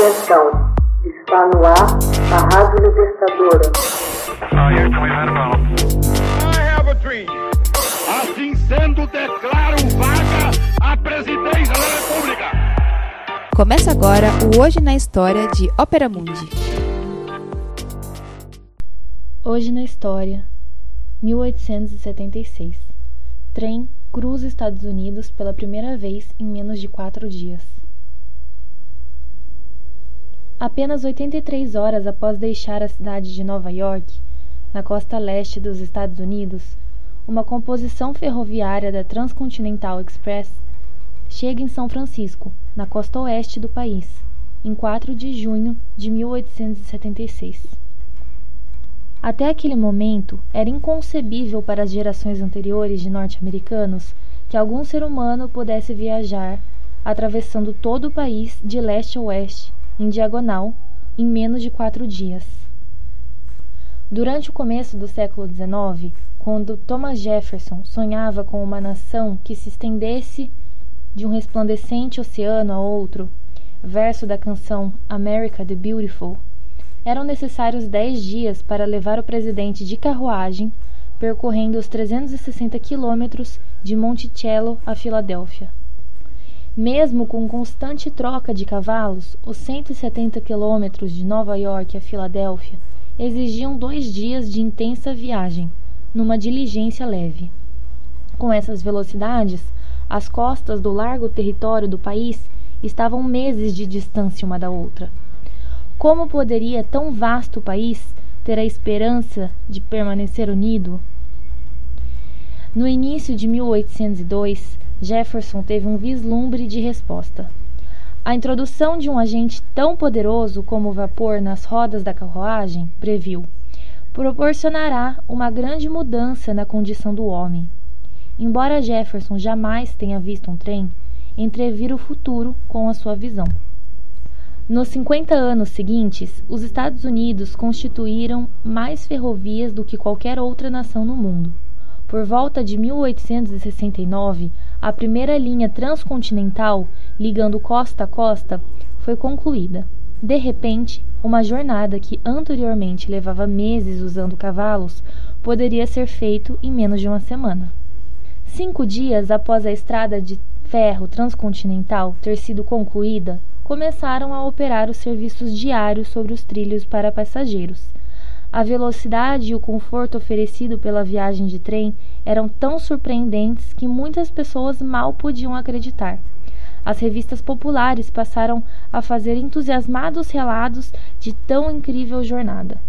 Atenção, está no ar a Rádio Libertadora. Assim sendo, declaro vaga a presidência da República. Começa agora o Hoje na História de Ópera Mundi. Hoje na História, 1876. Trem cruza Estados Unidos pela primeira vez em menos de quatro dias. Apenas 83 horas após deixar a cidade de Nova York, na costa leste dos Estados Unidos, uma composição ferroviária da Transcontinental Express chega em São Francisco, na costa oeste do país, em 4 de junho de 1876. Até aquele momento, era inconcebível para as gerações anteriores de norte-americanos que algum ser humano pudesse viajar atravessando todo o país de leste a oeste em diagonal, em menos de quatro dias. Durante o começo do século XIX, quando Thomas Jefferson sonhava com uma nação que se estendesse de um resplandecente oceano a outro, verso da canção America the Beautiful, eram necessários dez dias para levar o presidente de carruagem percorrendo os 360 quilômetros de Monticello a Filadélfia. Mesmo com constante troca de cavalos, os 170 quilômetros de Nova York a Filadélfia exigiam dois dias de intensa viagem, numa diligência leve. Com essas velocidades, as costas do largo território do país estavam meses de distância uma da outra. Como poderia tão vasto país ter a esperança de permanecer unido? No início de 1802, Jefferson teve um vislumbre de resposta. A introdução de um agente tão poderoso como o vapor nas rodas da carruagem, previu, proporcionará uma grande mudança na condição do homem. Embora Jefferson jamais tenha visto um trem, entrevira o futuro com a sua visão. Nos 50 anos seguintes, os Estados Unidos constituíram mais ferrovias do que qualquer outra nação no mundo. Por volta de 1869, a primeira linha transcontinental, ligando costa a costa, foi concluída. De repente, uma jornada que anteriormente levava meses usando cavalos poderia ser feito em menos de uma semana. Cinco dias após a estrada de ferro transcontinental ter sido concluída, começaram a operar os serviços diários sobre os trilhos para passageiros. A velocidade e o conforto oferecido pela viagem de trem eram tão surpreendentes que muitas pessoas mal podiam acreditar. As revistas populares passaram a fazer entusiasmados relatos de tão incrível jornada.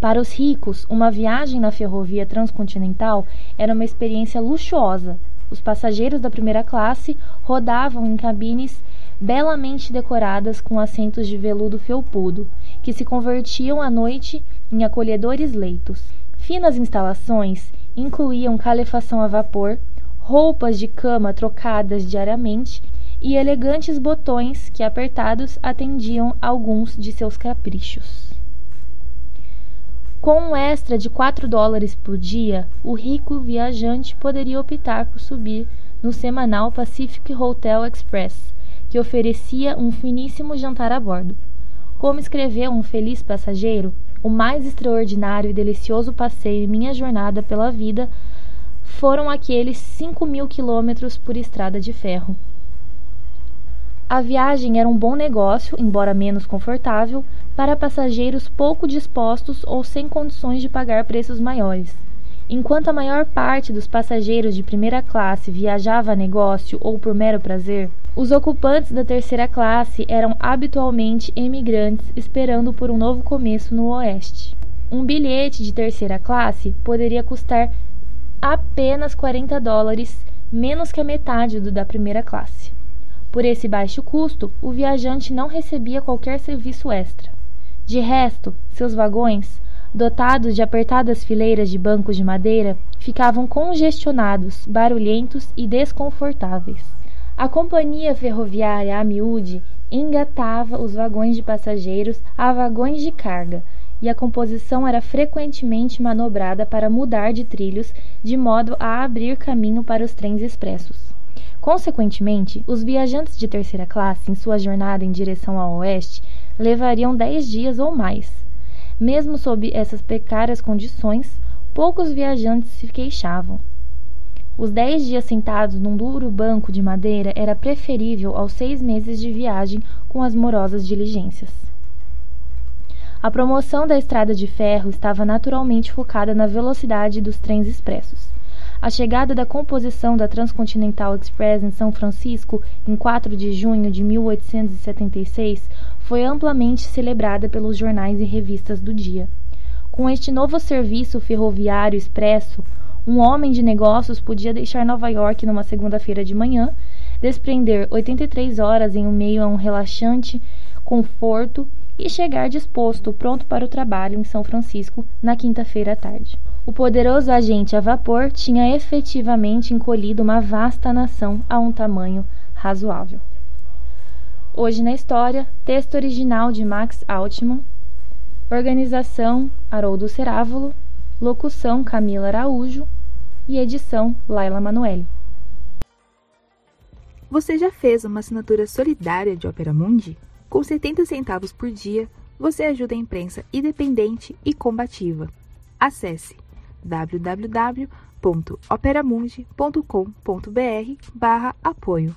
Para os ricos, uma viagem na ferrovia transcontinental era uma experiência luxuosa. Os passageiros da primeira classe rodavam em cabines belamente decoradas com assentos de veludo felpudo, que se convertiam à noite em acolhedores leitos. Finas instalações incluíam calefação a vapor, roupas de cama trocadas diariamente e elegantes botões que, apertados, atendiam alguns de seus caprichos. Com um extra de 4 dólares por dia, o rico viajante poderia optar por subir no semanal Pacific Hotel Express, que oferecia um finíssimo jantar a bordo. Como escreveu um feliz passageiro, o mais extraordinário e delicioso passeio em minha jornada pela vida foram aqueles cinco mil quilômetros por estrada de ferro. A viagem era um bom negócio, embora menos confortável, para passageiros pouco dispostos ou sem condições de pagar preços maiores. Enquanto a maior parte dos passageiros de primeira classe viajava a negócio ou por mero prazer, os ocupantes da terceira classe eram habitualmente emigrantes esperando por um novo começo no Oeste. Um bilhete de terceira classe poderia custar apenas 40 dólares, menos que a metade do da primeira classe. Por esse baixo custo, o viajante não recebia qualquer serviço extra. De resto, seus vagões, dotados de apertadas fileiras de bancos de madeira, ficavam congestionados, barulhentos e desconfortáveis. A companhia ferroviária Amiúde engatava os vagões de passageiros a vagões de carga, e a composição era frequentemente manobrada para mudar de trilhos de modo a abrir caminho para os trens expressos. Consequentemente, os viajantes de terceira classe, em sua jornada em direção ao oeste, levariam dez dias ou mais. Mesmo sob essas precárias condições, poucos viajantes se queixavam. Os dez dias sentados num duro banco de madeira era preferível aos seis meses de viagem com as morosas diligências. A promoção da estrada de ferro estava naturalmente focada na velocidade dos trens expressos. A chegada da composição da Transcontinental Express em São Francisco, em 4 de junho de 1876, foi amplamente celebrada pelos jornais e revistas do dia. Com este novo serviço ferroviário expresso, um homem de negócios podia deixar Nova York numa segunda-feira de manhã, desprender 83 horas em meio a um relaxante conforto e chegar disposto, pronto para o trabalho em São Francisco na quinta-feira à tarde. O poderoso agente a vapor tinha efetivamente encolhido uma vasta nação a um tamanho razoável. Hoje na história, texto original de Max Altman, organização Haroldo Cerávulo, locução Camila Araújo e edição Laila Manoeli. Você já fez uma assinatura solidária de Opera Mundi? Com 70 centavos por dia, você ajuda a imprensa independente e combativa. Acesse www.operamundi.com.br/apoio.